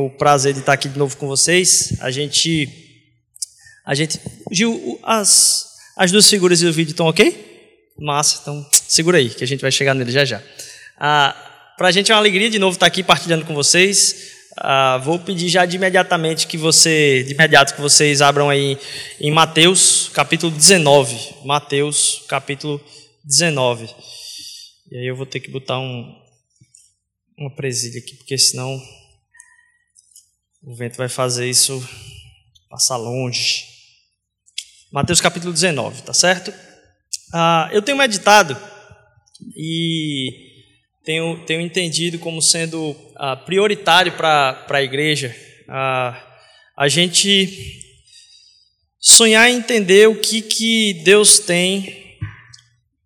O prazer de estar aqui de novo com vocês. A gente. A gente. Gil, as, as duas figuras do vídeo estão ok? Massa, então segura aí, que a gente vai chegar nele já já. Ah, Para a gente é uma alegria de novo estar aqui partilhando com vocês. Ah, vou pedir já de imediatamente que você, de imediato que vocês abram aí em Mateus, capítulo 19. Mateus, capítulo 19. E aí eu vou ter que botar um, uma presilha aqui, porque senão o vento vai fazer isso passar longe. Mateus capítulo 19, tá certo? Ah, eu tenho meditado e tenho, tenho entendido como sendo ah, prioritário para a igreja ah, a gente sonhar e entender o que, que Deus tem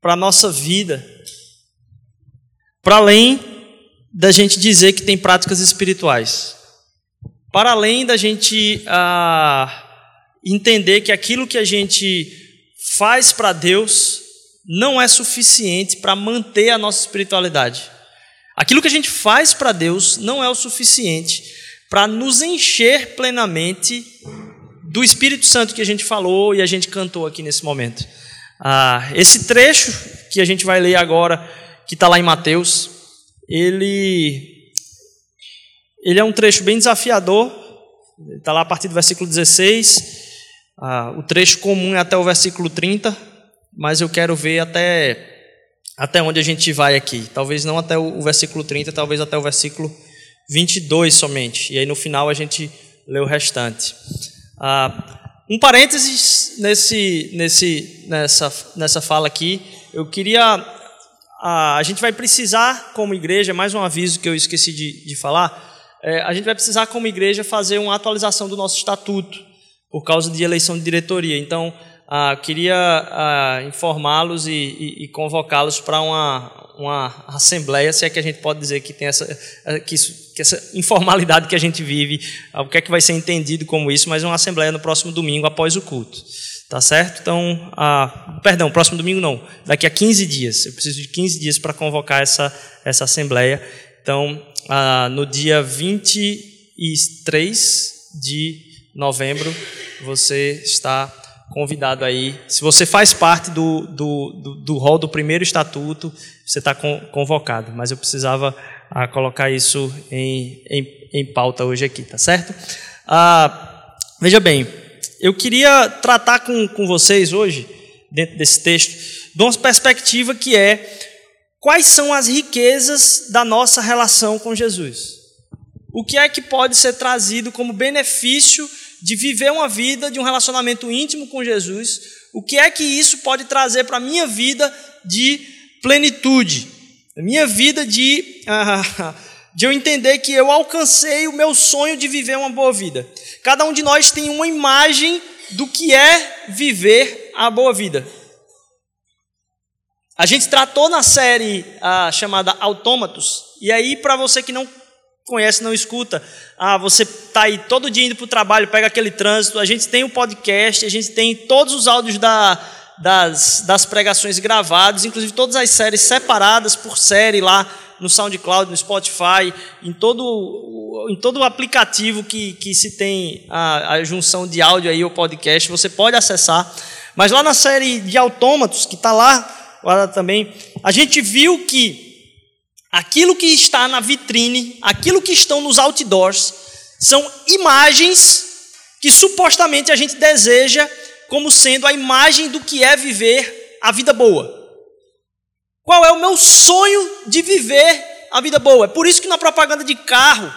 para a nossa vida, para além da gente dizer que tem práticas espirituais. Para além da gente ah, entender que aquilo que a gente faz para Deus não é suficiente para manter a nossa espiritualidade. Aquilo que a gente faz para Deus não é o suficiente para nos encher plenamente do Espírito Santo que a gente falou e a gente cantou aqui nesse momento. Ah, esse trecho que a gente vai ler agora, que está lá em Mateus, ele, ele é um trecho bem desafiador, está lá a partir do versículo 16, ah, o trecho comum é até o versículo 30, mas eu quero ver até, até onde a gente vai aqui. Talvez não até o, o versículo 30, talvez até o versículo 22 somente, e aí no final a gente lê o restante. Ah, um parênteses nesse, nesse, nessa, nessa fala aqui, eu queria a, gente vai precisar, como igreja, mais um aviso que eu esqueci de, de falar, é, a gente vai precisar, como igreja, fazer uma atualização do nosso estatuto, por causa de eleição de diretoria. Então, ah, queria ah, informá-los e, e, e convocá-los para uma, uma assembleia, se é que a gente pode dizer que tem essa, que, isso, que essa informalidade que a gente vive, o que é que vai ser entendido como isso, mas uma assembleia no próximo domingo após o culto. Tá certo? Então, ah, perdão, próximo domingo não, daqui a 15 dias. Eu preciso de 15 dias para convocar essa, essa assembleia. Então, ah, no dia 23 de novembro, você está convidado aí. Se você faz parte do, do, do, do rol do primeiro estatuto, você está convocado. Mas eu precisava ah, colocar isso em, em, em pauta hoje aqui, tá certo? Ah, veja bem, eu queria tratar com, com vocês hoje, dentro desse texto, de uma perspectiva que é quais são as riquezas da nossa relação com Jesus. O que é que pode ser trazido como benefício de viver uma vida de um relacionamento íntimo com Jesus? O que é que isso pode trazer para a minha vida de plenitude? A minha vida de. Ah, de eu entender que eu alcancei o meu sonho de viver uma boa vida. Cada um de nós tem uma imagem do que é viver a boa vida. A gente tratou na série ah, chamada Autômatos, e aí, para você que não conhece, não escuta, ah, você está aí todo dia indo para o trabalho, pega aquele trânsito, a gente tem o um podcast, a gente tem todos os áudios da, das, das pregações gravados, inclusive todas as séries separadas por série lá no SoundCloud, no Spotify, em todo, em todo o aplicativo que, que se tem a, a junção de áudio aí, o podcast, você pode acessar. Mas lá na série de autômatos, que está lá, lá também, a gente viu que aquilo que está na vitrine, aquilo que estão nos outdoors, são imagens que supostamente a gente deseja como sendo a imagem do que é viver a vida boa. Qual é o meu sonho de viver a vida boa? É por isso que na propaganda de carro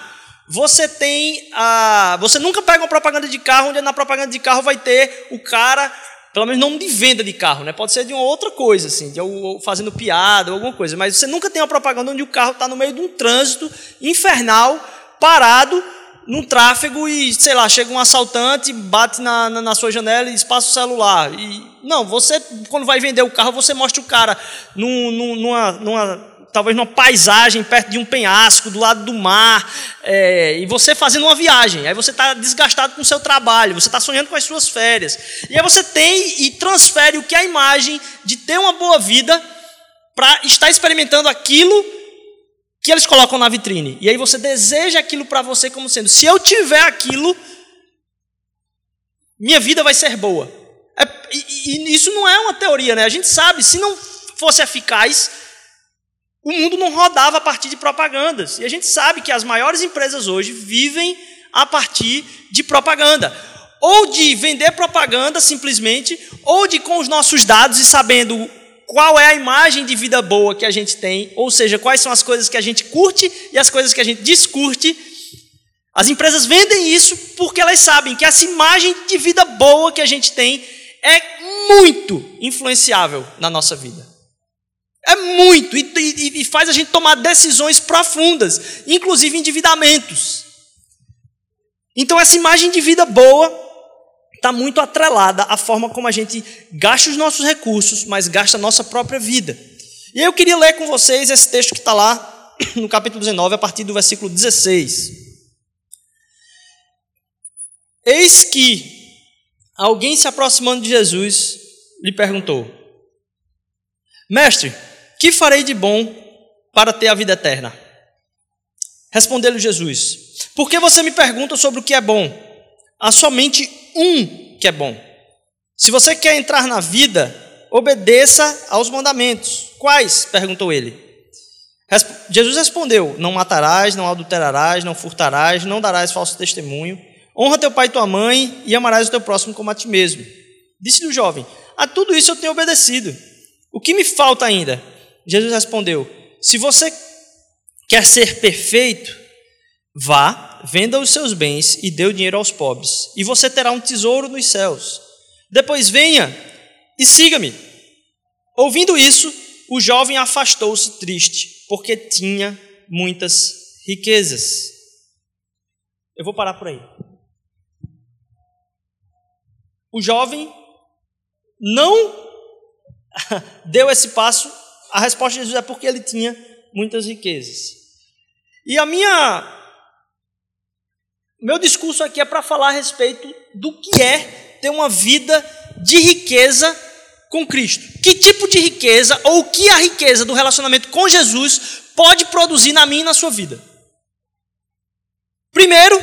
você tem a, você nunca pega uma propaganda de carro onde na propaganda de carro vai ter o cara, pelo menos não de venda de carro, né? Pode ser de uma outra coisa, assim, de fazendo piada ou alguma coisa, mas você nunca tem uma propaganda onde o carro está no meio de um trânsito infernal, parado, num tráfego e, sei lá, chega um assaltante, bate na, na, na, sua janela e passa o celular. E, não, você, quando vai vender o carro, você mostra o cara num, numa, numa, talvez numa paisagem perto de um penhasco, do lado do mar, é, e você fazendo uma viagem. Aí você está desgastado com o seu trabalho, você está sonhando com as suas férias. E aí você tem e transfere o que é a imagem de ter uma boa vida para estar experimentando aquilo que eles colocam na vitrine. E aí você deseja aquilo para você como sendo: se eu tiver aquilo, minha vida vai ser boa. É, e, e isso não é uma teoria, né? A gente sabe, se não fosse eficaz, o mundo não rodava a partir de propagandas. E a gente sabe que as maiores empresas hoje vivem a partir de propaganda. Ou de vender propaganda simplesmente, ou de com os nossos dados e sabendo qual é a imagem de vida boa que a gente tem, ou seja, quais são as coisas que a gente curte e as coisas que a gente descurte. As empresas vendem isso porque elas sabem que essa imagem de vida boa que a gente tem é muito influenciável na nossa vida. É muito, e, e, e faz a gente tomar decisões profundas, inclusive endividamentos. Então, essa imagem de vida boa está muito atrelada à forma como a gente gasta os nossos recursos, mas gasta a nossa própria vida. E eu queria ler com vocês esse texto que está lá no capítulo 19, a partir do versículo 16. Eis que alguém se aproximando de Jesus lhe perguntou: Mestre, que farei de bom para ter a vida eterna? Respondeu-lhe Jesus: Por que você me pergunta sobre o que é bom? Há somente um que é bom. Se você quer entrar na vida, obedeça aos mandamentos. Quais? perguntou ele. Jesus respondeu: Não matarás, não adulterarás, não furtarás, não darás falso testemunho. Honra teu pai e tua mãe e amarás o teu próximo como a ti mesmo. Disse-lhe o jovem: A tudo isso eu tenho obedecido. O que me falta ainda? Jesus respondeu: Se você quer ser perfeito, vá, venda os seus bens e dê o dinheiro aos pobres, e você terá um tesouro nos céus. Depois venha e siga-me. Ouvindo isso, o jovem afastou-se triste, porque tinha muitas riquezas. Eu vou parar por aí. O jovem não deu esse passo a resposta de Jesus é porque ele tinha muitas riquezas. E a minha meu discurso aqui é para falar a respeito do que é ter uma vida de riqueza com Cristo. Que tipo de riqueza ou o que a riqueza do relacionamento com Jesus pode produzir na minha e na sua vida? Primeiro,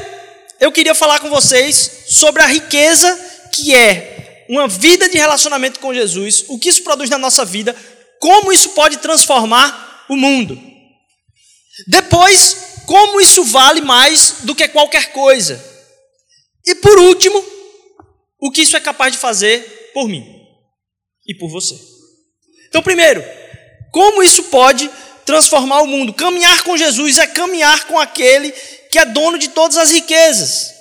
eu queria falar com vocês sobre a riqueza que é uma vida de relacionamento com Jesus, o que isso produz na nossa vida, como isso pode transformar o mundo. Depois, como isso vale mais do que qualquer coisa. E por último, o que isso é capaz de fazer por mim e por você. Então, primeiro, como isso pode transformar o mundo? Caminhar com Jesus é caminhar com aquele que é dono de todas as riquezas.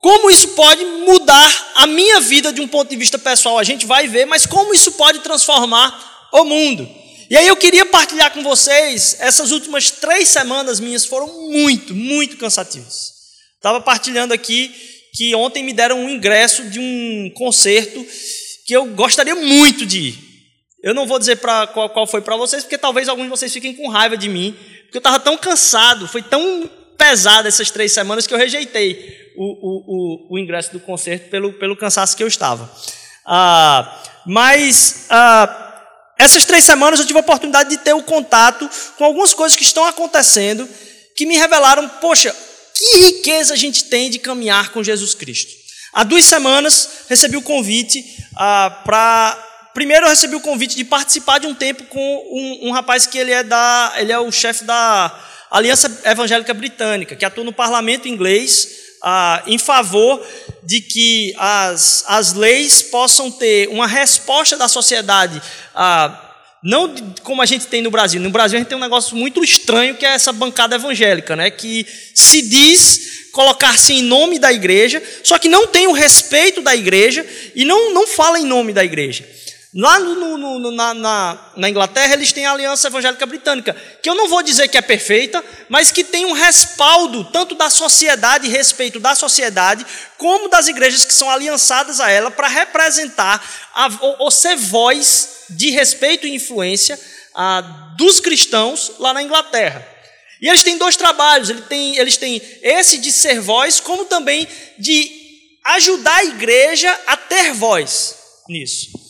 Como isso pode mudar a minha vida de um ponto de vista pessoal? A gente vai ver, mas como isso pode transformar o mundo? E aí eu queria partilhar com vocês, essas últimas três semanas minhas foram muito, muito cansativas. Estava partilhando aqui que ontem me deram um ingresso de um concerto que eu gostaria muito de ir. Eu não vou dizer pra, qual, qual foi para vocês, porque talvez alguns de vocês fiquem com raiva de mim, porque eu estava tão cansado, foi tão pesado essas três semanas que eu rejeitei o, o, o, o ingresso do concerto pelo, pelo cansaço que eu estava. Ah, mas ah, essas três semanas eu tive a oportunidade de ter o contato com algumas coisas que estão acontecendo que me revelaram, poxa, que riqueza a gente tem de caminhar com Jesus Cristo. Há duas semanas recebi o convite ah, para. Primeiro eu recebi o convite de participar de um tempo com um, um rapaz que ele é da. ele é o chefe da Aliança Evangélica Britânica, que atua no parlamento inglês ah, em favor de que as, as leis possam ter uma resposta da sociedade, ah, não como a gente tem no Brasil. No Brasil a gente tem um negócio muito estranho que é essa bancada evangélica, né, que se diz colocar-se em nome da igreja, só que não tem o respeito da igreja e não, não fala em nome da igreja. Lá no, no, no, na, na, na, Inglaterra, eles têm a Aliança Evangélica Britânica, que eu não vou dizer que é perfeita, mas que tem um respaldo tanto da sociedade, respeito da sociedade, como das igrejas que são aliançadas a ela para representar a, ou, ou, ser voz de respeito e influência a, dos cristãos lá na Inglaterra. E eles têm dois trabalhos: eles têm, eles têm esse de ser voz, como também de ajudar a igreja a ter voz nisso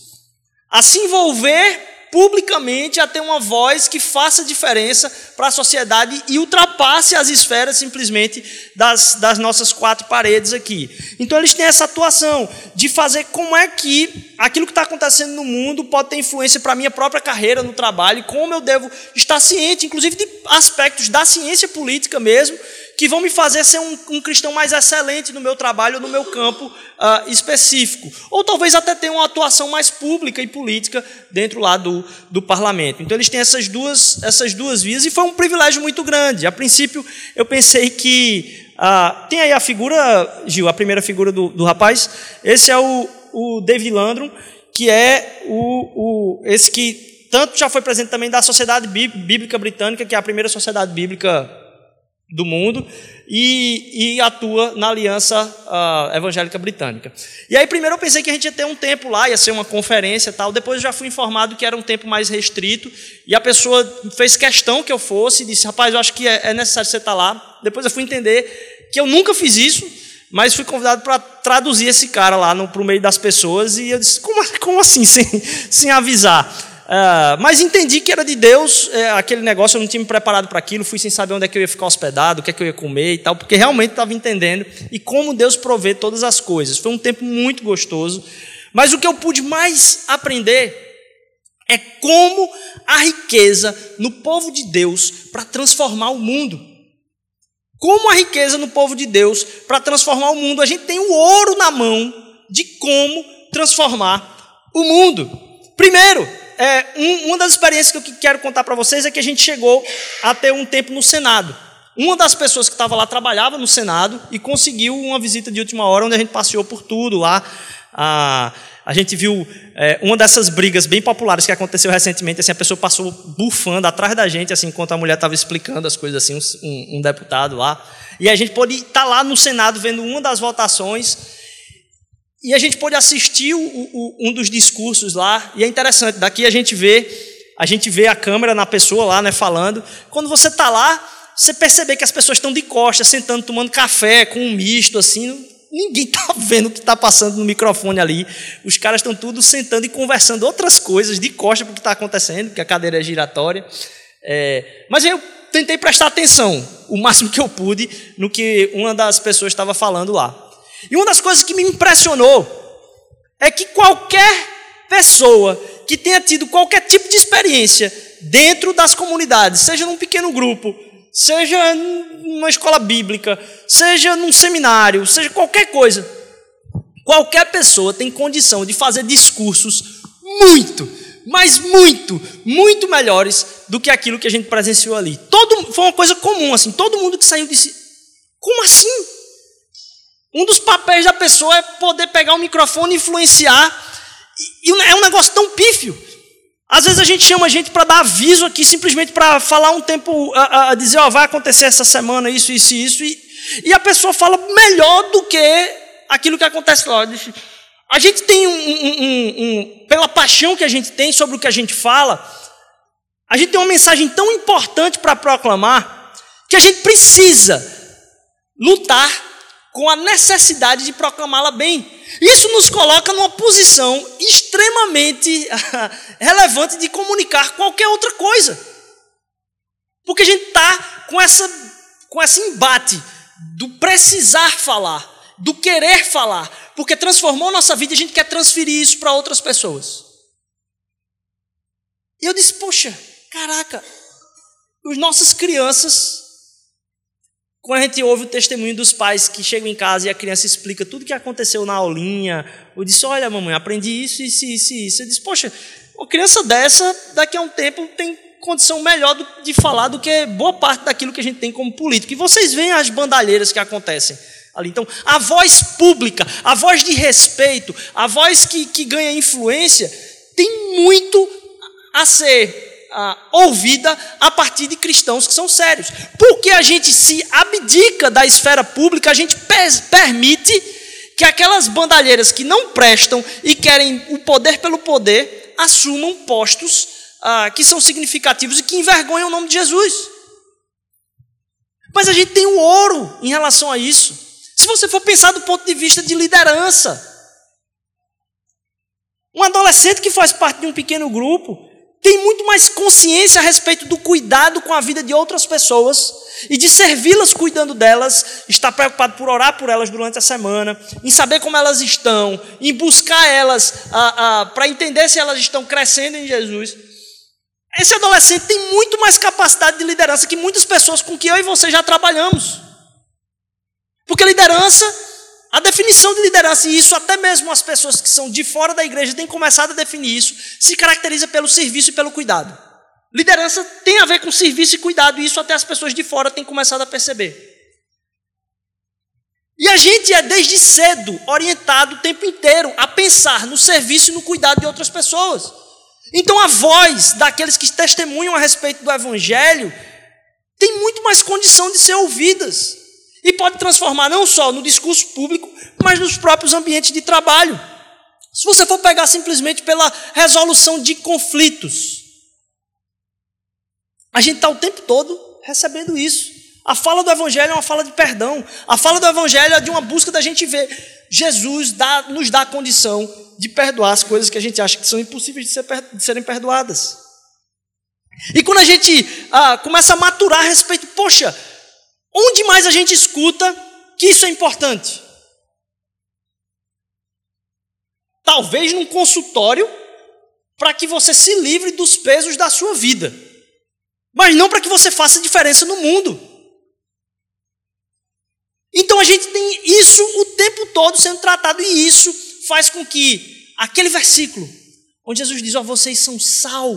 a se envolver publicamente a ter uma voz que faça diferença para a sociedade e ultrapasse as esferas simplesmente das, das nossas quatro paredes aqui. Então eles têm essa atuação de fazer como é que aquilo que está acontecendo no mundo pode ter influência para a minha própria carreira no trabalho, como eu devo estar ciente, inclusive de aspectos da ciência política mesmo, que vão me fazer ser um, um cristão mais excelente no meu trabalho, no meu campo uh, específico. Ou talvez até ter uma atuação mais pública e política dentro lá do, do parlamento. Então eles têm essas duas, essas duas vias e foi um privilégio muito grande. A princípio eu pensei que. Uh, tem aí a figura, Gil, a primeira figura do, do rapaz. Esse é o, o David Landrum, que é o, o, esse que tanto já foi presidente também da Sociedade Bíblica Britânica, que é a primeira sociedade bíblica do mundo e, e atua na Aliança uh, Evangélica Britânica. E aí, primeiro eu pensei que a gente ia ter um tempo lá, ia ser uma conferência tal. Depois eu já fui informado que era um tempo mais restrito. E a pessoa fez questão que eu fosse e disse: Rapaz, eu acho que é, é necessário você estar lá. Depois eu fui entender que eu nunca fiz isso, mas fui convidado para traduzir esse cara lá para o meio das pessoas. E eu disse: Como, como assim, sem, sem avisar? Uh, mas entendi que era de Deus é, aquele negócio, eu não tinha me preparado para aquilo, fui sem saber onde é que eu ia ficar hospedado, o que é que eu ia comer e tal, porque realmente estava entendendo e como Deus provê todas as coisas. Foi um tempo muito gostoso, mas o que eu pude mais aprender é como a riqueza no povo de Deus para transformar o mundo. Como a riqueza no povo de Deus para transformar o mundo. A gente tem o ouro na mão de como transformar o mundo. Primeiro, é, um, uma das experiências que eu quero contar para vocês é que a gente chegou a ter um tempo no Senado. Uma das pessoas que estava lá trabalhava no Senado e conseguiu uma visita de última hora, onde a gente passeou por tudo lá. A, a gente viu é, uma dessas brigas bem populares que aconteceu recentemente. Assim, a pessoa passou bufando atrás da gente, assim, enquanto a mulher estava explicando as coisas, assim, um, um deputado lá. E a gente pôde estar tá lá no Senado vendo uma das votações e a gente pôde assistir o, o, um dos discursos lá, e é interessante, daqui a gente vê, a gente vê a câmera na pessoa lá, né, falando. Quando você está lá, você percebe que as pessoas estão de costas, sentando, tomando café, com um misto, assim, ninguém está vendo o que está passando no microfone ali. Os caras estão tudo sentando e conversando outras coisas de costas para o que está acontecendo, porque a cadeira é giratória. É, mas eu tentei prestar atenção, o máximo que eu pude, no que uma das pessoas estava falando lá. E uma das coisas que me impressionou é que qualquer pessoa que tenha tido qualquer tipo de experiência dentro das comunidades, seja num pequeno grupo, seja numa escola bíblica, seja num seminário, seja qualquer coisa, qualquer pessoa tem condição de fazer discursos muito, mas muito, muito melhores do que aquilo que a gente presenciou ali. Todo, foi uma coisa comum, assim, todo mundo que saiu disse: como assim? Um dos papéis da pessoa é poder pegar o microfone e influenciar. E é um negócio tão pífio. Às vezes a gente chama a gente para dar aviso aqui, simplesmente para falar um tempo, a, a dizer, ó, vai acontecer essa semana isso, isso e isso, e, e a pessoa fala melhor do que aquilo que acontece lá. A gente tem um, um, um, um, pela paixão que a gente tem sobre o que a gente fala, a gente tem uma mensagem tão importante para proclamar que a gente precisa lutar com a necessidade de proclamá-la bem. Isso nos coloca numa posição extremamente relevante de comunicar qualquer outra coisa. Porque a gente está com, essa, com esse embate do precisar falar, do querer falar, porque transformou nossa vida e a gente quer transferir isso para outras pessoas. E eu disse, poxa, caraca, as nossas crianças quando a gente ouve o testemunho dos pais que chegam em casa e a criança explica tudo o que aconteceu na aulinha, ou disse: Olha, mamãe, aprendi isso, isso, isso, isso. Você diz: Poxa, uma criança dessa, daqui a um tempo, tem condição melhor de falar do que boa parte daquilo que a gente tem como político. E vocês veem as bandalheiras que acontecem ali. Então, a voz pública, a voz de respeito, a voz que, que ganha influência, tem muito a ser ah, ouvida a partir de cristãos que são sérios. Porque a gente se abdica da esfera pública, a gente permite que aquelas bandalheiras que não prestam e querem o poder pelo poder assumam postos ah, que são significativos e que envergonham o nome de Jesus. Mas a gente tem o ouro em relação a isso. Se você for pensar do ponto de vista de liderança, um adolescente que faz parte de um pequeno grupo, tem muito mais consciência a respeito do cuidado com a vida de outras pessoas e de servi-las cuidando delas, está preocupado por orar por elas durante a semana, em saber como elas estão, em buscar elas para entender se elas estão crescendo em Jesus. Esse adolescente tem muito mais capacidade de liderança que muitas pessoas com que eu e você já trabalhamos. Porque liderança, a definição de liderança, e isso até mesmo as pessoas que são de fora da igreja têm começado a definir isso, se caracteriza pelo serviço e pelo cuidado. Liderança tem a ver com serviço e cuidado, e isso até as pessoas de fora têm começado a perceber. E a gente é desde cedo orientado o tempo inteiro a pensar no serviço e no cuidado de outras pessoas. Então a voz daqueles que testemunham a respeito do Evangelho tem muito mais condição de ser ouvidas. E pode transformar não só no discurso público, mas nos próprios ambientes de trabalho. Se você for pegar simplesmente pela resolução de conflitos, a gente está o tempo todo recebendo isso. A fala do Evangelho é uma fala de perdão. A fala do Evangelho é de uma busca da gente ver. Jesus dá, nos dá a condição de perdoar as coisas que a gente acha que são impossíveis de, ser, de serem perdoadas. E quando a gente ah, começa a maturar a respeito, poxa, onde mais a gente escuta que isso é importante? Talvez num consultório para que você se livre dos pesos da sua vida mas não para que você faça diferença no mundo. Então a gente tem isso o tempo todo sendo tratado, e isso faz com que aquele versículo, onde Jesus diz: Ó, oh, vocês são sal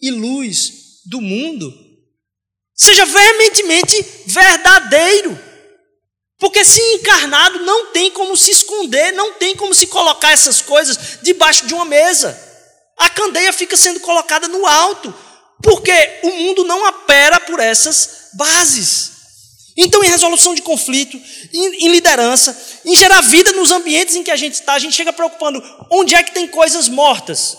e luz do mundo, seja veementemente verdadeiro. Porque se encarnado não tem como se esconder, não tem como se colocar essas coisas debaixo de uma mesa. A candeia fica sendo colocada no alto, porque o mundo não opera por essas bases. Então, em resolução de conflito, em, em, liderança, em gerar vida nos ambientes em que a gente está, a gente chega preocupando onde é que tem coisas mortas.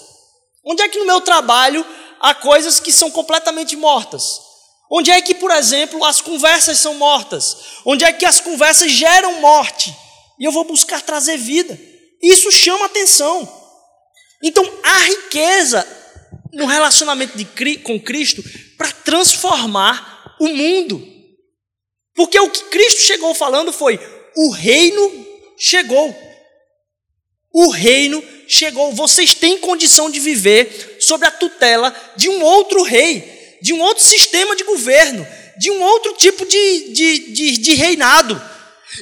Onde é que no meu trabalho há coisas que são completamente mortas? Onde é que, por exemplo, as conversas são mortas? Onde é que as conversas geram morte? E eu vou buscar trazer vida. Isso chama atenção. Então, a riqueza no relacionamento de, com Cristo para transformar o mundo. Porque o que Cristo chegou falando foi: o reino chegou. O reino chegou. Vocês têm condição de viver sob a tutela de um outro rei, de um outro sistema de governo, de um outro tipo de, de, de, de reinado.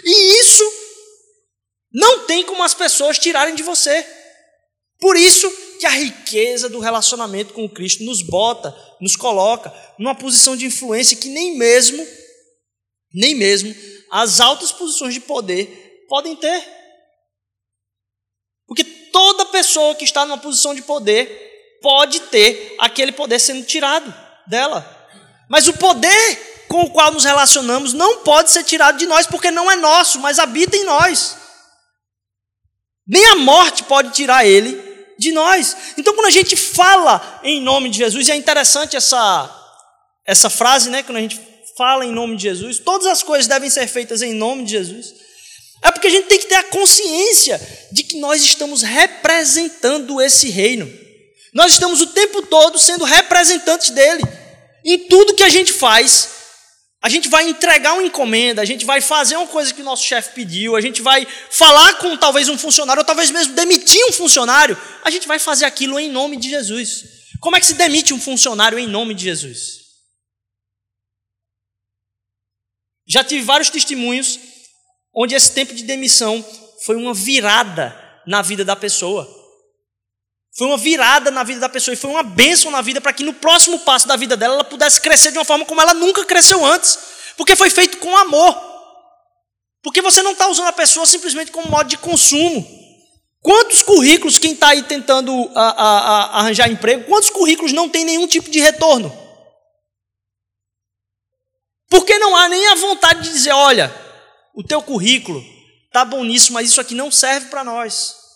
E isso não tem como as pessoas tirarem de você. Por isso, que a riqueza do relacionamento com Cristo nos bota, nos coloca numa posição de influência que nem mesmo, nem mesmo as altas posições de poder podem ter. Porque toda pessoa que está numa posição de poder pode ter aquele poder sendo tirado dela. Mas o poder com o qual nos relacionamos não pode ser tirado de nós, porque não é nosso, mas habita em nós. Nem a morte pode tirar ele, de nós. Então, quando a gente fala em nome de Jesus, e é interessante essa, essa frase, né? Quando a gente fala em nome de Jesus, todas as coisas devem ser feitas em nome de Jesus. É porque a gente tem que ter a consciência de que nós estamos representando esse reino. Nós estamos o tempo todo sendo representantes dele. Em tudo que a gente faz, a gente vai entregar uma encomenda, a gente vai fazer uma coisa que o nosso chefe pediu, a gente vai falar com talvez um funcionário, ou talvez mesmo demitir um funcionário, a gente vai fazer aquilo em nome de Jesus. Como é que se demite um funcionário em nome de Jesus? Já tive vários testemunhos onde esse tempo de demissão foi uma virada na vida da pessoa. Foi uma virada na vida da pessoa e foi uma bênção na vida para que no próximo passo da vida dela ela pudesse crescer de uma forma como ela nunca cresceu antes. Porque foi feito com amor. Porque você não está usando a pessoa simplesmente como modo de consumo. Quantos currículos, quem está aí tentando a, a, a arranjar emprego, quantos currículos não tem nenhum tipo de retorno? Porque não há nem a vontade de dizer: olha, o teu currículo está bom nisso, mas isso aqui não serve para nós.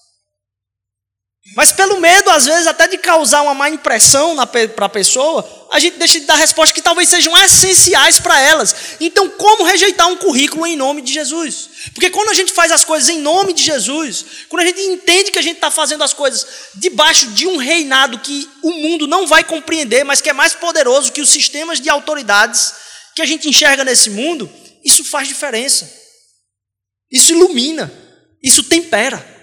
Mas pelo medo, às vezes, até de causar uma má impressão para a pessoa, a gente deixa de dar respostas que talvez sejam essenciais para elas. Então, como rejeitar um currículo em nome de Jesus? Porque quando a gente faz as coisas em nome de Jesus, quando a gente entende que a gente está fazendo as coisas debaixo de um reinado que o mundo não vai compreender, mas que é mais poderoso que os sistemas de autoridades que a gente enxerga nesse mundo, isso faz diferença. Isso ilumina. Isso tempera.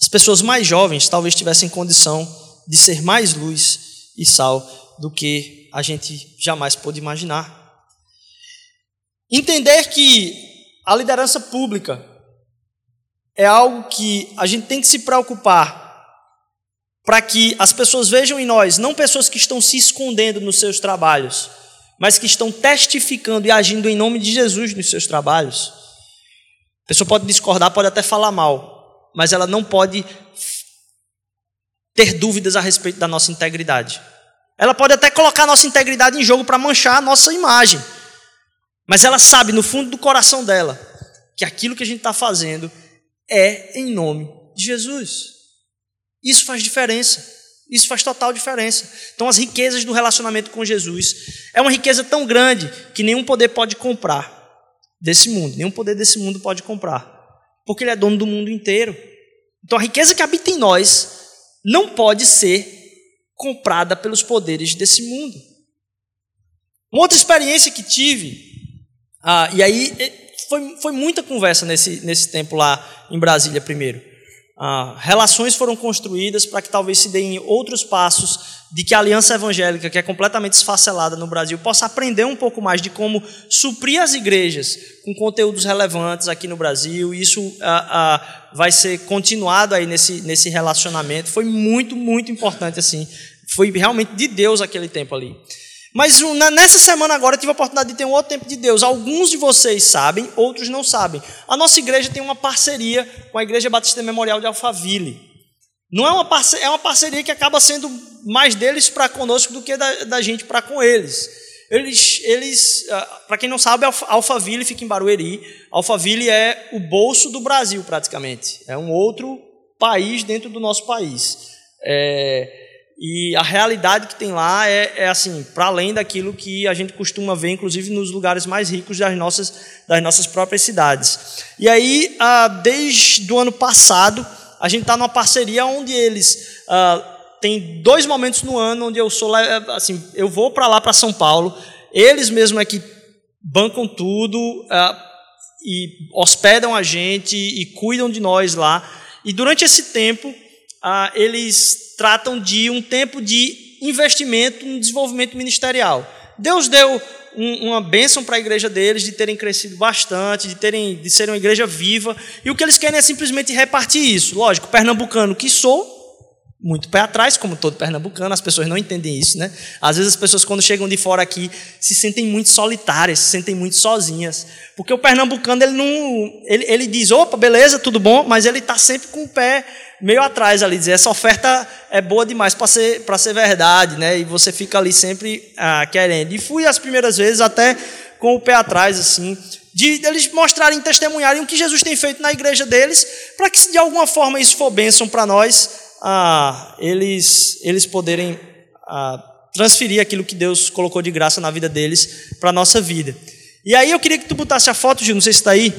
As pessoas mais jovens talvez tivessem condição de ser mais luz e sal do que a gente jamais pôde imaginar. Entender que a liderança pública é algo que a gente tem que se preocupar para que as pessoas vejam em nós não pessoas que estão se escondendo nos seus trabalhos, mas que estão testificando e agindo em nome de Jesus nos seus trabalhos. A pessoa pode discordar, pode até falar mal, mas ela não pode ter dúvidas a respeito da nossa integridade. Ela pode até colocar nossa integridade em jogo para manchar a nossa imagem, mas ela sabe no fundo do coração dela que aquilo que a gente está fazendo é em nome de Jesus. Isso faz diferença. Isso faz total diferença. Então, as riquezas do relacionamento com Jesus é uma riqueza tão grande que nenhum poder pode comprar desse mundo, nenhum poder desse mundo pode comprar porque Ele é dono do mundo inteiro. Então a riqueza que habita em nós não pode ser comprada pelos poderes desse mundo. Uma outra experiência que tive, ah, e aí foi, foi muita conversa nesse, nesse tempo lá em Brasília primeiro. Ah, relações foram construídas para que talvez se deem outros passos de que a aliança evangélica, que é completamente esfacelada no Brasil, possa aprender um pouco mais de como suprir as igrejas com conteúdos relevantes aqui no Brasil. Isso ah, ah, vai ser continuado aí nesse, nesse relacionamento. Foi muito, muito importante assim. Foi realmente de Deus aquele tempo ali. Mas nessa semana agora eu tive a oportunidade de ter um outro tempo de Deus. Alguns de vocês sabem, outros não sabem. A nossa igreja tem uma parceria com a Igreja Batista Memorial de Alphaville. Não é uma parceria, é uma parceria que acaba sendo mais deles para conosco do que da, da gente para com eles. Eles, eles ah, para quem não sabe, Alphaville fica em Barueri. Alphaville é o bolso do Brasil, praticamente. É um outro país dentro do nosso país. É, e a realidade que tem lá é, é assim, para além daquilo que a gente costuma ver, inclusive nos lugares mais ricos das nossas, das nossas próprias cidades. E aí, ah, desde o ano passado, a gente está numa parceria onde eles ah, tem dois momentos no ano onde eu sou assim, eu vou para lá para São Paulo, eles mesmo é que bancam tudo ah, e hospedam a gente e cuidam de nós lá. E durante esse tempo, eles tratam de um tempo de investimento no desenvolvimento ministerial. Deus deu um, uma bênção para a igreja deles de terem crescido bastante, de terem de serem uma igreja viva, e o que eles querem é simplesmente repartir isso. Lógico, pernambucano que sou, muito pé atrás, como todo pernambucano, as pessoas não entendem isso, né? Às vezes as pessoas, quando chegam de fora aqui, se sentem muito solitárias, se sentem muito sozinhas. Porque o pernambucano, ele não. Ele, ele diz, opa, beleza, tudo bom, mas ele está sempre com o pé meio atrás ali, dizer essa oferta é boa demais para ser, ser verdade, né? E você fica ali sempre ah, querendo. E fui as primeiras vezes até com o pé atrás, assim, de eles mostrarem, testemunharem o que Jesus tem feito na igreja deles, para que se de alguma forma isso for bênção para nós, ah, eles, eles poderem ah, transferir aquilo que Deus colocou de graça na vida deles para a nossa vida. E aí eu queria que tu botasse a foto, Gil, não sei se está aí.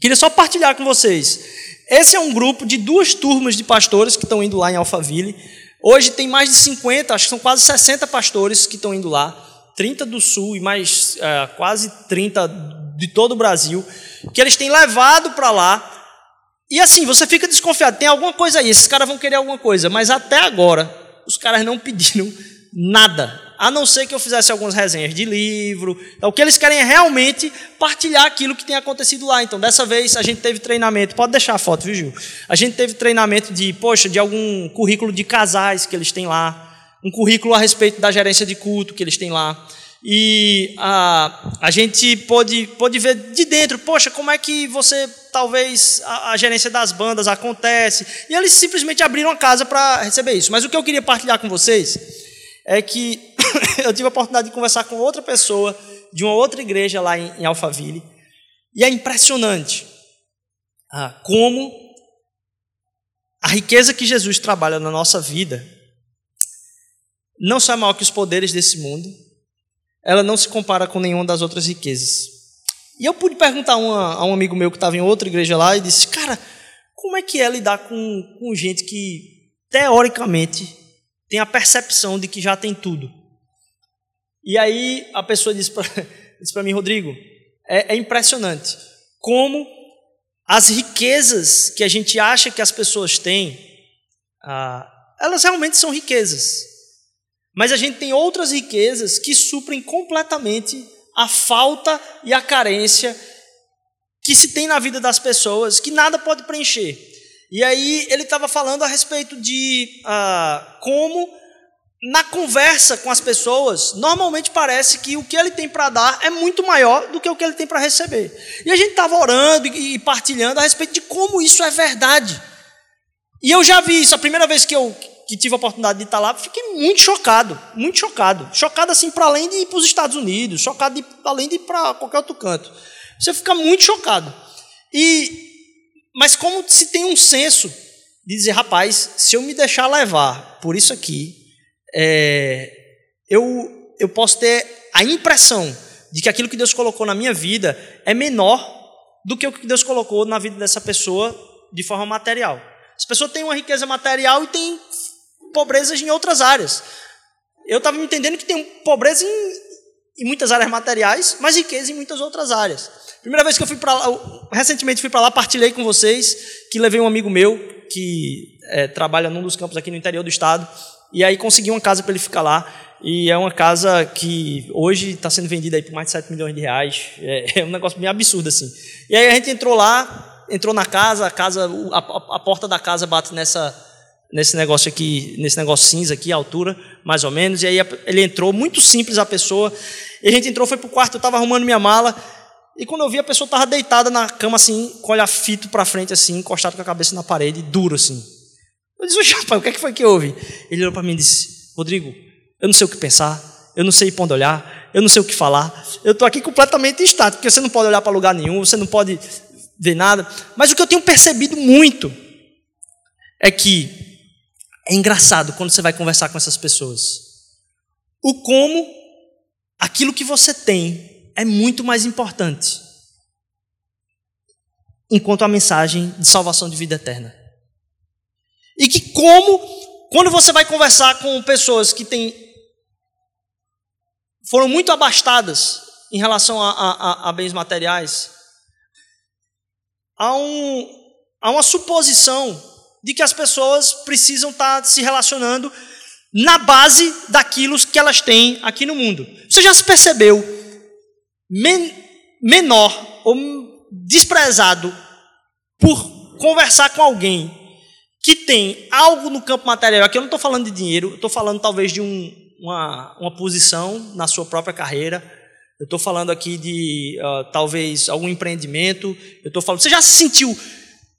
Queria só partilhar com vocês. Esse é um grupo de duas turmas de pastores que estão indo lá em Alphaville. Hoje tem mais de 50, acho que são quase 60 pastores que estão indo lá. 30 do Sul e mais é, quase 30 de todo o Brasil, que eles têm levado para lá. E assim, você fica desconfiado, tem alguma coisa aí, esses caras vão querer alguma coisa, mas até agora os caras não pediram nada a não ser que eu fizesse algumas resenhas de livro. Então, o que eles querem é realmente partilhar aquilo que tem acontecido lá. Então, dessa vez a gente teve treinamento, pode deixar a foto, viu, Gil? A gente teve treinamento de, poxa, de algum currículo de casais que eles têm lá, um currículo a respeito da gerência de culto que eles têm lá. E a, a gente pôde, pôde ver de dentro, poxa, como é que você, talvez, a, a gerência das bandas acontece. E eles simplesmente abriram a casa para receber isso. Mas o que eu queria partilhar com vocês é que eu tive a oportunidade de conversar com outra pessoa de uma outra igreja lá em, em Alphaville. E é impressionante ah, como a riqueza que Jesus trabalha na nossa vida não só é maior que os poderes desse mundo, ela não se compara com nenhuma das outras riquezas. E eu pude perguntar uma, a um amigo meu que estava em outra igreja lá e disse: Cara, como é que é lidar com, com gente que, teoricamente, tem a percepção de que já tem tudo? E aí a pessoa disse para mim, Rodrigo, é, é impressionante como as riquezas que a gente acha que as pessoas têm, ah, elas realmente são riquezas. Mas a gente tem outras riquezas que suprem completamente a falta e a carência que se tem na vida das pessoas, que nada pode preencher. E aí ele estava falando a respeito de ah, como, na conversa com as pessoas, normalmente parece que o que ele tem para dar é muito maior do que o que ele tem para receber. E a gente estava orando e partilhando a respeito de como isso é verdade. E eu já vi isso, a primeira vez que eu, que tive a oportunidade de estar lá, fiquei muito chocado, muito chocado. Chocado assim para além de ir para os Estados Unidos, chocado de, além de ir para qualquer outro canto. Você fica muito chocado. E mas como se tem um senso de dizer, rapaz, se eu me deixar levar por isso aqui, é, eu, eu posso ter a impressão de que aquilo que Deus colocou na minha vida é menor do que o que Deus colocou na vida dessa pessoa de forma material. Essa pessoa tem uma riqueza material e tem pobrezas em outras áreas. Eu estava me entendendo que tem pobreza em, em muitas áreas materiais, mas riqueza em muitas outras áreas. Primeira vez que eu fui para lá, recentemente fui para lá, partilhei com vocês que levei um amigo meu que é, trabalha num dos campos aqui no interior do estado e aí consegui uma casa para ele ficar lá. E é uma casa que hoje está sendo vendida aí por mais de 7 milhões de reais. É, é, um negócio bem absurdo assim. E aí a gente entrou lá, entrou na casa, a casa, a, a porta da casa bate nessa nesse negócio aqui, nesse negócio cinza aqui, altura, mais ou menos. E aí ele entrou, muito simples a pessoa. E a gente entrou, foi pro quarto, eu estava arrumando minha mala. E quando eu vi, a pessoa estava deitada na cama, assim, com o olhar fito para frente, assim, encostado com a cabeça na parede, duro, assim. Eu disse, rapaz, o que, é que foi que houve? Ele olhou para mim e disse, Rodrigo, eu não sei o que pensar, eu não sei para onde olhar, eu não sei o que falar, eu estou aqui completamente estático, porque você não pode olhar para lugar nenhum, você não pode ver nada. Mas o que eu tenho percebido muito é que é engraçado quando você vai conversar com essas pessoas. O como aquilo que você tem é muito mais importante. Enquanto a mensagem de salvação de vida eterna. E que como, quando você vai conversar com pessoas que têm, foram muito abastadas em relação a, a, a bens materiais, há, um, há uma suposição de que as pessoas precisam estar se relacionando na base daquilo que elas têm aqui no mundo. Você já se percebeu men menor ou desprezado por conversar com alguém que tem algo no campo material, aqui eu não estou falando de dinheiro, estou falando talvez de um, uma, uma posição na sua própria carreira, eu estou falando aqui de uh, talvez algum empreendimento, eu estou falando, você já se sentiu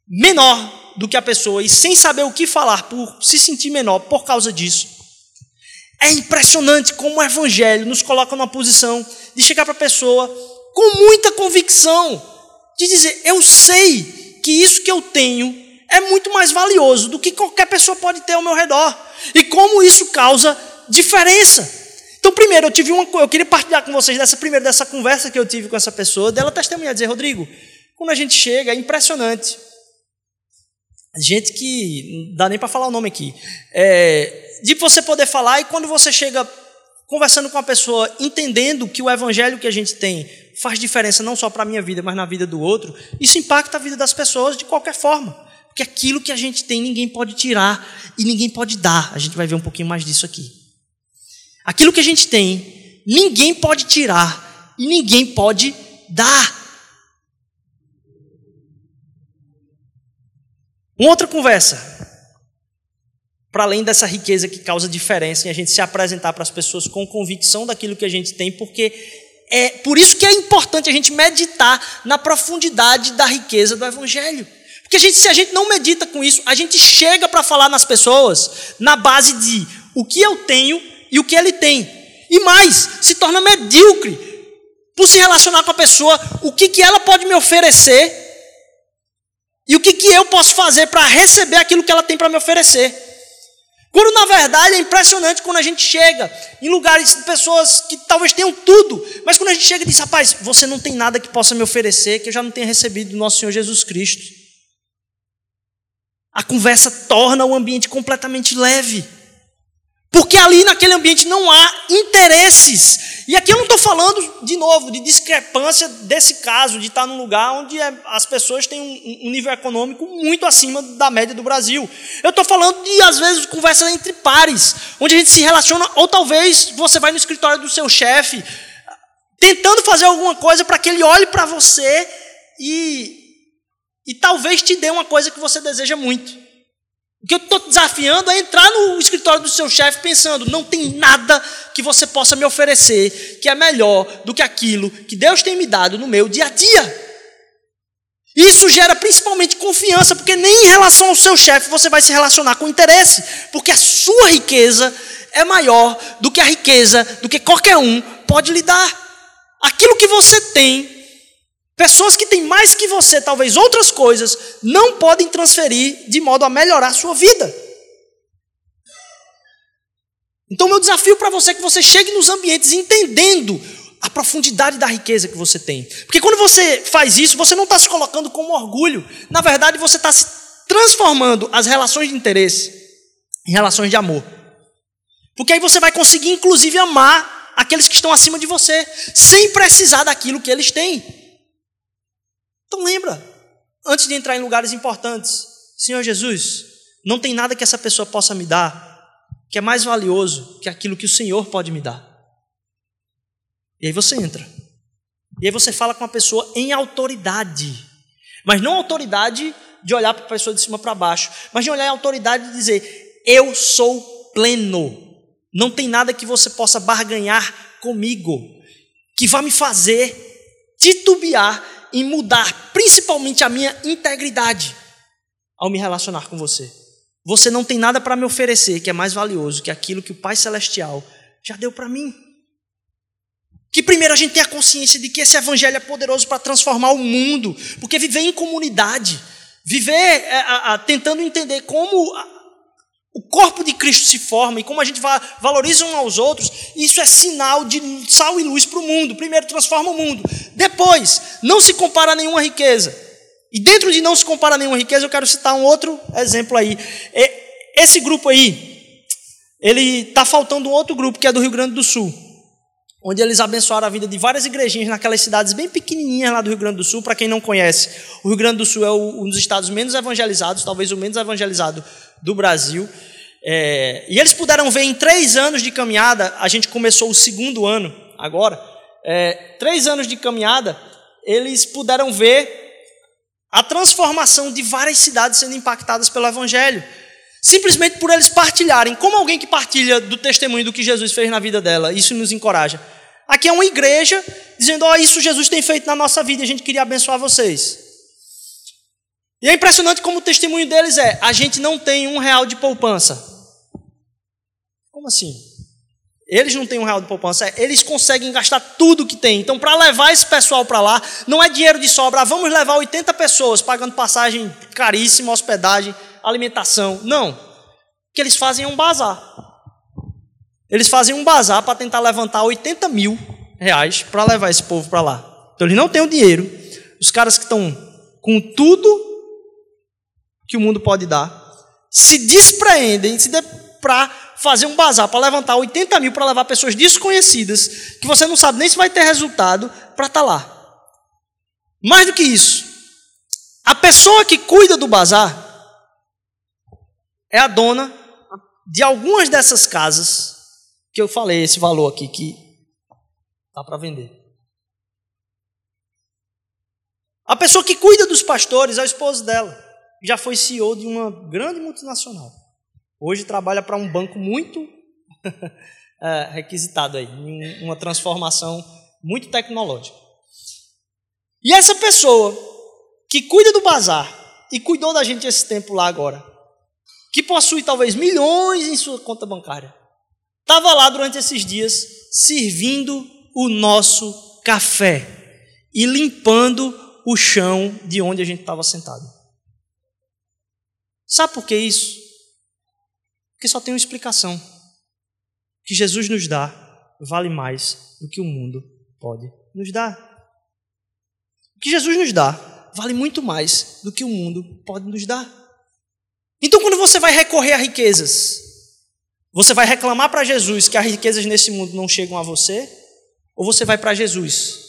menor do que a pessoa e sem saber o que falar por se sentir menor por causa disso? É impressionante como o Evangelho nos coloca numa posição de chegar para a pessoa com muita convicção, de dizer: Eu sei que isso que eu tenho é muito mais valioso do que qualquer pessoa pode ter ao meu redor, e como isso causa diferença. Então, primeiro, eu tive uma eu queria partilhar com vocês dessa primeira dessa conversa que eu tive com essa pessoa, dela testemunhar, dizer, Rodrigo, quando a gente chega, é impressionante. Gente que não dá nem para falar o nome aqui. É, de você poder falar e quando você chega conversando com a pessoa, entendendo que o evangelho que a gente tem faz diferença não só para a minha vida, mas na vida do outro, isso impacta a vida das pessoas de qualquer forma. Porque aquilo que a gente tem ninguém pode tirar e ninguém pode dar. A gente vai ver um pouquinho mais disso aqui. Aquilo que a gente tem, ninguém pode tirar e ninguém pode dar. Uma outra conversa para além dessa riqueza que causa diferença em a gente se apresentar para as pessoas com convicção daquilo que a gente tem, porque é por isso que é importante a gente meditar na profundidade da riqueza do Evangelho. Porque a gente, se a gente não medita com isso, a gente chega para falar nas pessoas na base de o que eu tenho e o que ele tem. E mais, se torna medíocre. por se relacionar com a pessoa, o que, que ela pode me oferecer e o que, que eu posso fazer para receber aquilo que ela tem para me oferecer. Quando na verdade é impressionante quando a gente chega em lugares de pessoas que talvez tenham tudo, mas quando a gente chega e diz, rapaz, você não tem nada que possa me oferecer que eu já não tenha recebido do nosso Senhor Jesus Cristo. A conversa torna o ambiente completamente leve. Porque ali naquele ambiente não há interesses. E aqui eu não estou falando, de novo, de discrepância desse caso, de estar num lugar onde é, as pessoas têm um, nível econômico muito acima da média do Brasil. Eu estou falando de, às vezes, conversas entre pares, onde a gente se relaciona, ou talvez você vai no escritório do seu chefe, tentando fazer alguma coisa para que ele olhe para você e, e talvez te dê uma coisa que você deseja muito. O que eu estou desafiando é entrar no escritório do seu chefe pensando: não tem nada que você possa me oferecer que é melhor do que aquilo que Deus tem me dado no meu dia a dia. Isso gera principalmente confiança, porque nem em relação ao seu chefe você vai se relacionar com interesse, porque a sua riqueza é maior do que a riqueza do que qualquer um pode lhe dar. Aquilo que você tem Pessoas que têm mais que você, talvez outras coisas, não podem transferir de modo a melhorar a sua vida. Então, meu desafio para você é que você chegue nos ambientes entendendo a profundidade da riqueza que você tem. Porque quando você faz isso, você não está se colocando como orgulho. Na verdade, você está se transformando as relações de interesse em relações de amor. Porque aí você vai conseguir, inclusive, amar aqueles que estão acima de você, sem precisar daquilo que eles têm. Então lembra, antes de entrar em lugares importantes, Senhor Jesus, não tem nada que essa pessoa possa me dar que é mais valioso que aquilo que o Senhor pode me dar. E aí você entra. E aí você fala com a pessoa em autoridade. Mas não autoridade de olhar para a pessoa de cima para baixo, mas de olhar em autoridade e dizer: Eu sou pleno. Não tem nada que você possa barganhar comigo que vá me fazer titubear em mudar principalmente a minha integridade ao me relacionar com você. Você não tem nada para me oferecer que é mais valioso que aquilo que o Pai Celestial já deu para mim. Que primeiro a gente tenha consciência de que esse evangelho é poderoso para transformar o mundo, porque viver em comunidade, viver é, tentando entender como o corpo de Cristo se forma e como a gente valoriza uns aos outros, isso é sinal de sal e luz para o mundo. Primeiro, transforma o mundo. Depois, não se compara a nenhuma riqueza. E dentro de não se compara a nenhuma riqueza, eu quero citar um outro exemplo aí. Esse grupo aí, ele está faltando um outro grupo que é do Rio Grande do Sul, onde eles abençoaram a vida de várias igrejinhas naquelas cidades bem pequenininhas lá do Rio Grande do Sul. Para quem não conhece, o Rio Grande do Sul é um dos estados menos evangelizados, talvez o menos evangelizado do Brasil. É, e eles puderam ver em três anos de caminhada, a gente começou o segundo ano agora, é, três anos de caminhada, eles puderam ver a transformação de várias cidades sendo impactadas pelo Evangelho. Simplesmente por eles partilharem, como alguém que partilha do testemunho do que Jesus fez na vida dela, isso nos encoraja. Aqui é uma igreja dizendo: Ó, oh, isso Jesus tem feito na nossa vida a gente queria abençoar vocês. E é impressionante como o testemunho deles é: a gente não tem um real de poupança. Como assim? Eles não têm um real de poupança, eles conseguem gastar tudo que tem. Então, para levar esse pessoal para lá, não é dinheiro de sobra, ah, vamos levar 80 pessoas pagando passagem caríssima, hospedagem, alimentação. Não. O que eles fazem é um bazar. Eles fazem um bazar para tentar levantar 80 mil reais para levar esse povo para lá. Então, eles não têm o dinheiro. Os caras que estão com tudo que o mundo pode dar, se despreendem se para fazer um bazar, para levantar 80 mil para levar pessoas desconhecidas, que você não sabe nem se vai ter resultado, para estar tá lá. Mais do que isso, a pessoa que cuida do bazar é a dona de algumas dessas casas que eu falei esse valor aqui que dá para vender. A pessoa que cuida dos pastores é a esposa dela já foi CEO de uma grande multinacional. Hoje trabalha para um banco muito é, requisitado aí, uma transformação muito tecnológica. E essa pessoa que cuida do bazar e cuidou da gente esse tempo lá agora, que possui talvez milhões em sua conta bancária, estava lá durante esses dias servindo o nosso café e limpando o chão de onde a gente estava sentado. Sabe por que isso? Porque só tem uma explicação. O que Jesus nos dá vale mais do que o mundo pode nos dar. O que Jesus nos dá vale muito mais do que o mundo pode nos dar. Então, quando você vai recorrer a riquezas, você vai reclamar para Jesus que as riquezas nesse mundo não chegam a você? Ou você vai para Jesus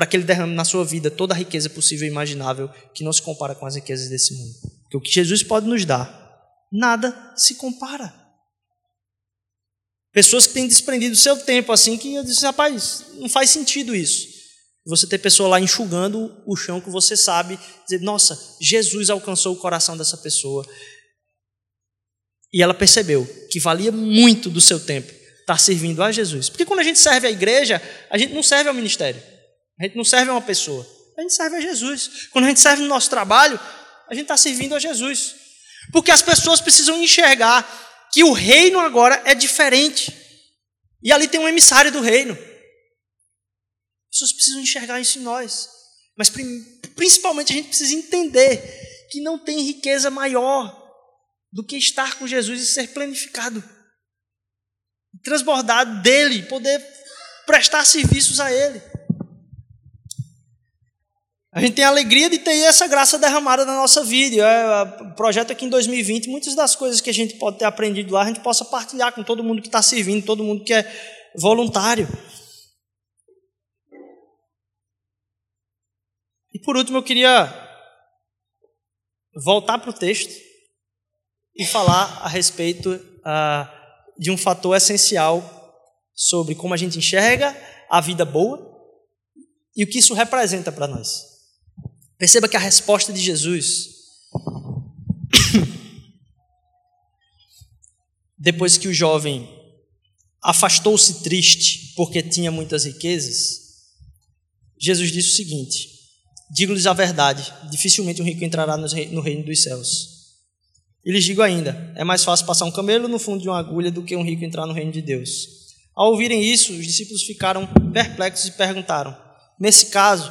para que Ele derrame na sua vida toda a riqueza possível e imaginável que não se compara com as riquezas desse mundo? Porque o que Jesus pode nos dar, nada se compara. Pessoas que têm desprendido seu tempo assim que eu disse, rapaz, não faz sentido isso. Você ter pessoa lá enxugando o chão que você sabe, dizer, nossa, Jesus alcançou o coração dessa pessoa. E ela percebeu que valia muito do seu tempo estar servindo a Jesus. Porque quando a gente serve a igreja, a gente não serve ao ministério. A gente não serve a uma pessoa. A gente serve a Jesus. Quando a gente serve no nosso trabalho, a gente está servindo a Jesus. Porque as pessoas precisam enxergar que o reino agora é diferente. E ali tem um emissário do reino. As pessoas precisam enxergar isso em nós. Mas principalmente a gente precisa entender que não tem riqueza maior do que estar com Jesus e ser planificado, transbordado dele, poder prestar serviços a ele. A gente tem a alegria de ter essa graça derramada na nossa vida. É, o projeto aqui em 2020, muitas das coisas que a gente pode ter aprendido lá, a gente possa partilhar com todo mundo que está servindo, todo mundo que é voluntário. E por último, eu queria voltar para o texto e falar a respeito uh, de um fator essencial sobre como a gente enxerga a vida boa e o que isso representa para nós. Perceba que a resposta de Jesus, depois que o jovem afastou-se triste porque tinha muitas riquezas, Jesus disse o seguinte: Digo-lhes a verdade, dificilmente um rico entrará no reino dos céus. E lhes digo ainda: é mais fácil passar um camelo no fundo de uma agulha do que um rico entrar no reino de Deus. Ao ouvirem isso, os discípulos ficaram perplexos e perguntaram: Nesse caso,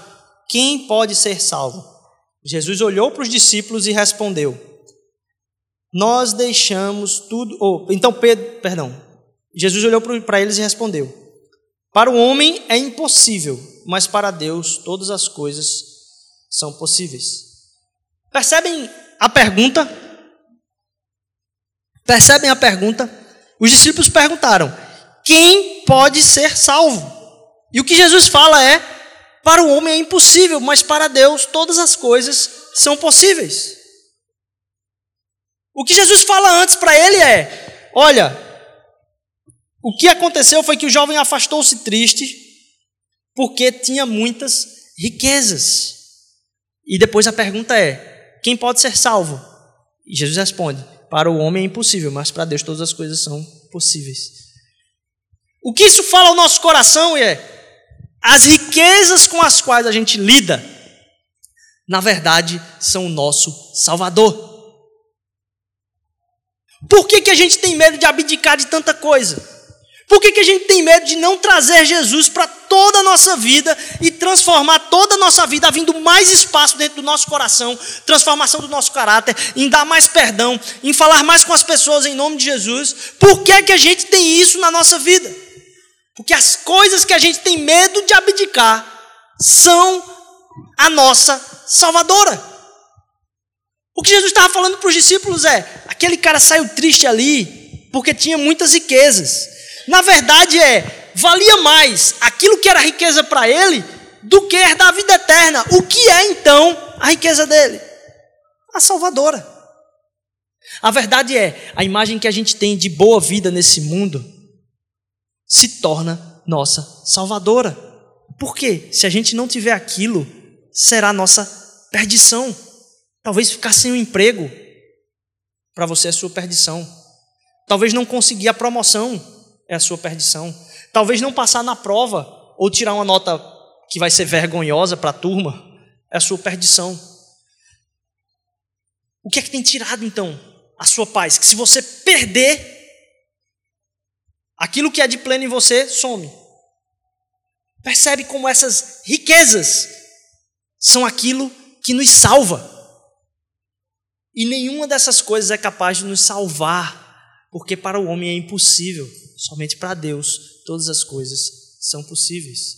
quem pode ser salvo? Jesus olhou para os discípulos e respondeu: Nós deixamos tudo. Oh, então Pedro, perdão. Jesus olhou para eles e respondeu: Para o homem é impossível, mas para Deus todas as coisas são possíveis. Percebem a pergunta? Percebem a pergunta? Os discípulos perguntaram: quem pode ser salvo? E o que Jesus fala é: para o homem é impossível, mas para Deus todas as coisas são possíveis. O que Jesus fala antes para ele é: olha, o que aconteceu foi que o jovem afastou-se triste porque tinha muitas riquezas. E depois a pergunta é: quem pode ser salvo? E Jesus responde: para o homem é impossível, mas para Deus todas as coisas são possíveis. O que isso fala ao nosso coração é as riquezas com as quais a gente lida, na verdade, são o nosso Salvador. Por que, que a gente tem medo de abdicar de tanta coisa? Por que, que a gente tem medo de não trazer Jesus para toda a nossa vida e transformar toda a nossa vida, vindo mais espaço dentro do nosso coração, transformação do nosso caráter, em dar mais perdão, em falar mais com as pessoas em nome de Jesus? Por que, que a gente tem isso na nossa vida? Porque as coisas que a gente tem medo de abdicar são a nossa salvadora. O que Jesus estava falando para os discípulos é: aquele cara saiu triste ali porque tinha muitas riquezas. Na verdade é, valia mais aquilo que era riqueza para ele do que herdar a vida eterna. O que é então a riqueza dele? A salvadora. A verdade é, a imagem que a gente tem de boa vida nesse mundo se torna nossa salvadora. Por quê? Se a gente não tiver aquilo, será nossa perdição. Talvez ficar sem um emprego para você é sua perdição. Talvez não conseguir a promoção é a sua perdição. Talvez não passar na prova ou tirar uma nota que vai ser vergonhosa para a turma é a sua perdição. O que é que tem tirado então a sua paz? Que se você perder, aquilo que é de pleno em você some. Percebe como essas riquezas são aquilo que nos salva. E nenhuma dessas coisas é capaz de nos salvar, porque para o homem é impossível, somente para Deus todas as coisas são possíveis.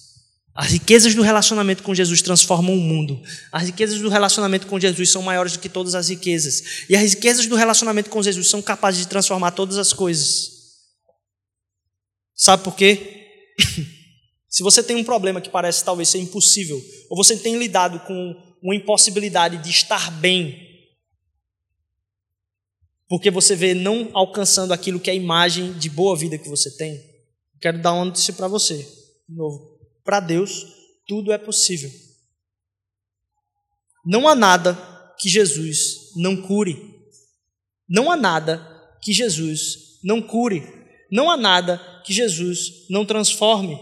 As riquezas do relacionamento com Jesus transformam o mundo. As riquezas do relacionamento com Jesus são maiores do que todas as riquezas. E as riquezas do relacionamento com Jesus são capazes de transformar todas as coisas. Sabe por quê? Se você tem um problema que parece talvez ser impossível, ou você tem lidado com uma impossibilidade de estar bem, porque você vê não alcançando aquilo que é a imagem de boa vida que você tem, quero dar uma notícia para você, de novo. Para Deus, tudo é possível. Não há nada que Jesus não cure. Não há nada que Jesus não cure. Não há nada que Jesus não transforme.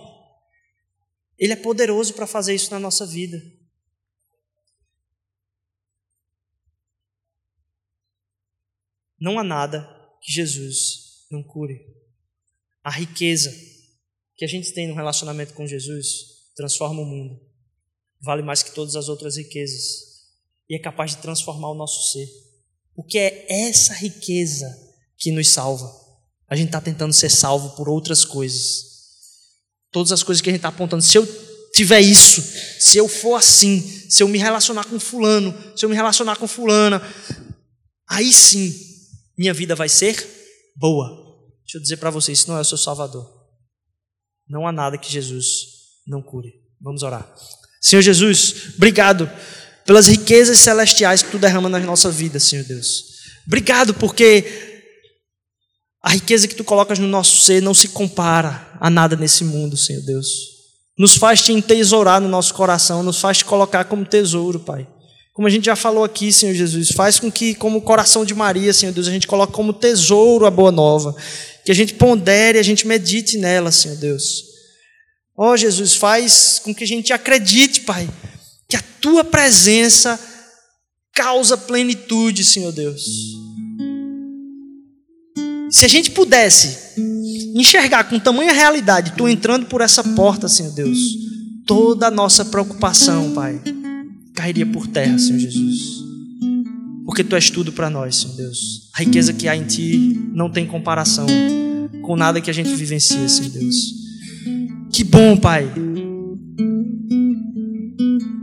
Ele é poderoso para fazer isso na nossa vida. Não há nada que Jesus não cure. A riqueza que a gente tem no relacionamento com Jesus transforma o mundo. Vale mais que todas as outras riquezas. E é capaz de transformar o nosso ser. O que é essa riqueza que nos salva? A gente está tentando ser salvo por outras coisas. Todas as coisas que a gente está apontando. Se eu tiver isso, se eu for assim, se eu me relacionar com fulano, se eu me relacionar com fulana, aí sim minha vida vai ser boa. Deixa eu dizer para vocês, isso não é o seu Salvador. Não há nada que Jesus não cure. Vamos orar. Senhor Jesus, obrigado pelas riquezas celestiais que tu derrama na nossa vida, Senhor Deus. Obrigado porque a riqueza que tu colocas no nosso ser não se compara a nada nesse mundo, Senhor Deus. Nos faz te entesourar no nosso coração, nos faz te colocar como tesouro, Pai. Como a gente já falou aqui, Senhor Jesus, faz com que, como o coração de Maria, Senhor Deus, a gente coloque como tesouro a boa nova que a gente pondere, a gente medite nela, Senhor Deus. Ó oh, Jesus, faz com que a gente acredite, Pai, que a tua presença causa plenitude, Senhor Deus. Se a gente pudesse enxergar com tamanha realidade, tu entrando por essa porta, Senhor Deus, toda a nossa preocupação, Pai, cairia por terra, Senhor Jesus. Porque tu és tudo para nós, Senhor Deus. A riqueza que há em ti não tem comparação com nada que a gente vivencia, Senhor Deus. Que bom, Pai.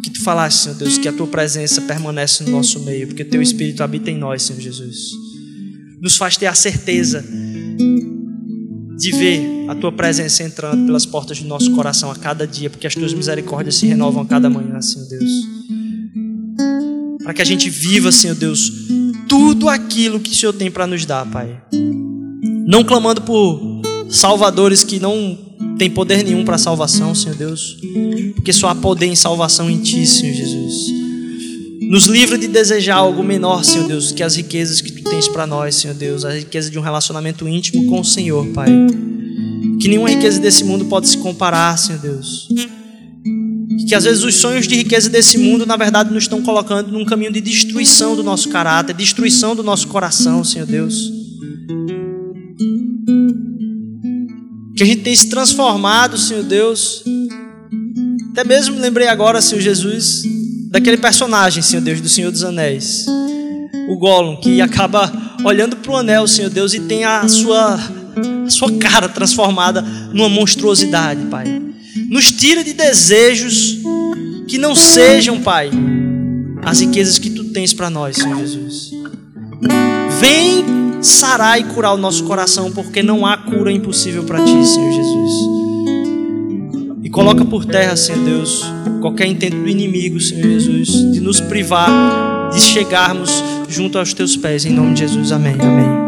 Que tu falaste, Senhor Deus, que a tua presença permanece no nosso meio, porque teu Espírito habita em nós, Senhor Jesus. Nos faz ter a certeza de ver a tua presença entrando pelas portas do nosso coração a cada dia, porque as tuas misericórdias se renovam a cada manhã, Senhor Deus para que a gente viva, Senhor Deus, tudo aquilo que o Senhor tem para nos dar, Pai. Não clamando por salvadores que não têm poder nenhum para salvação, Senhor Deus, porque só há poder em salvação em Ti, Senhor Jesus. Nos livra de desejar algo menor, Senhor Deus, que as riquezas que Tens para nós, Senhor Deus, a riqueza de um relacionamento íntimo com o Senhor, Pai. Que nenhuma riqueza desse mundo pode se comparar, Senhor Deus que às vezes os sonhos de riqueza desse mundo, na verdade, nos estão colocando num caminho de destruição do nosso caráter, destruição do nosso coração, Senhor Deus. Que a gente tem se transformado, Senhor Deus. Até mesmo me lembrei agora, Senhor Jesus, daquele personagem, Senhor Deus, do Senhor dos Anéis. O Gollum, que acaba olhando para o anel, Senhor Deus, e tem a sua, a sua cara transformada numa monstruosidade, Pai. Nos tira de desejos que não sejam, Pai, as riquezas que tu tens para nós, Senhor Jesus. Vem sarar e curar o nosso coração, porque não há cura impossível para ti, Senhor Jesus. Coloca por terra, Senhor Deus, qualquer intento do inimigo, Senhor Jesus, de nos privar de chegarmos junto aos teus pés, em nome de Jesus. Amém. Amém.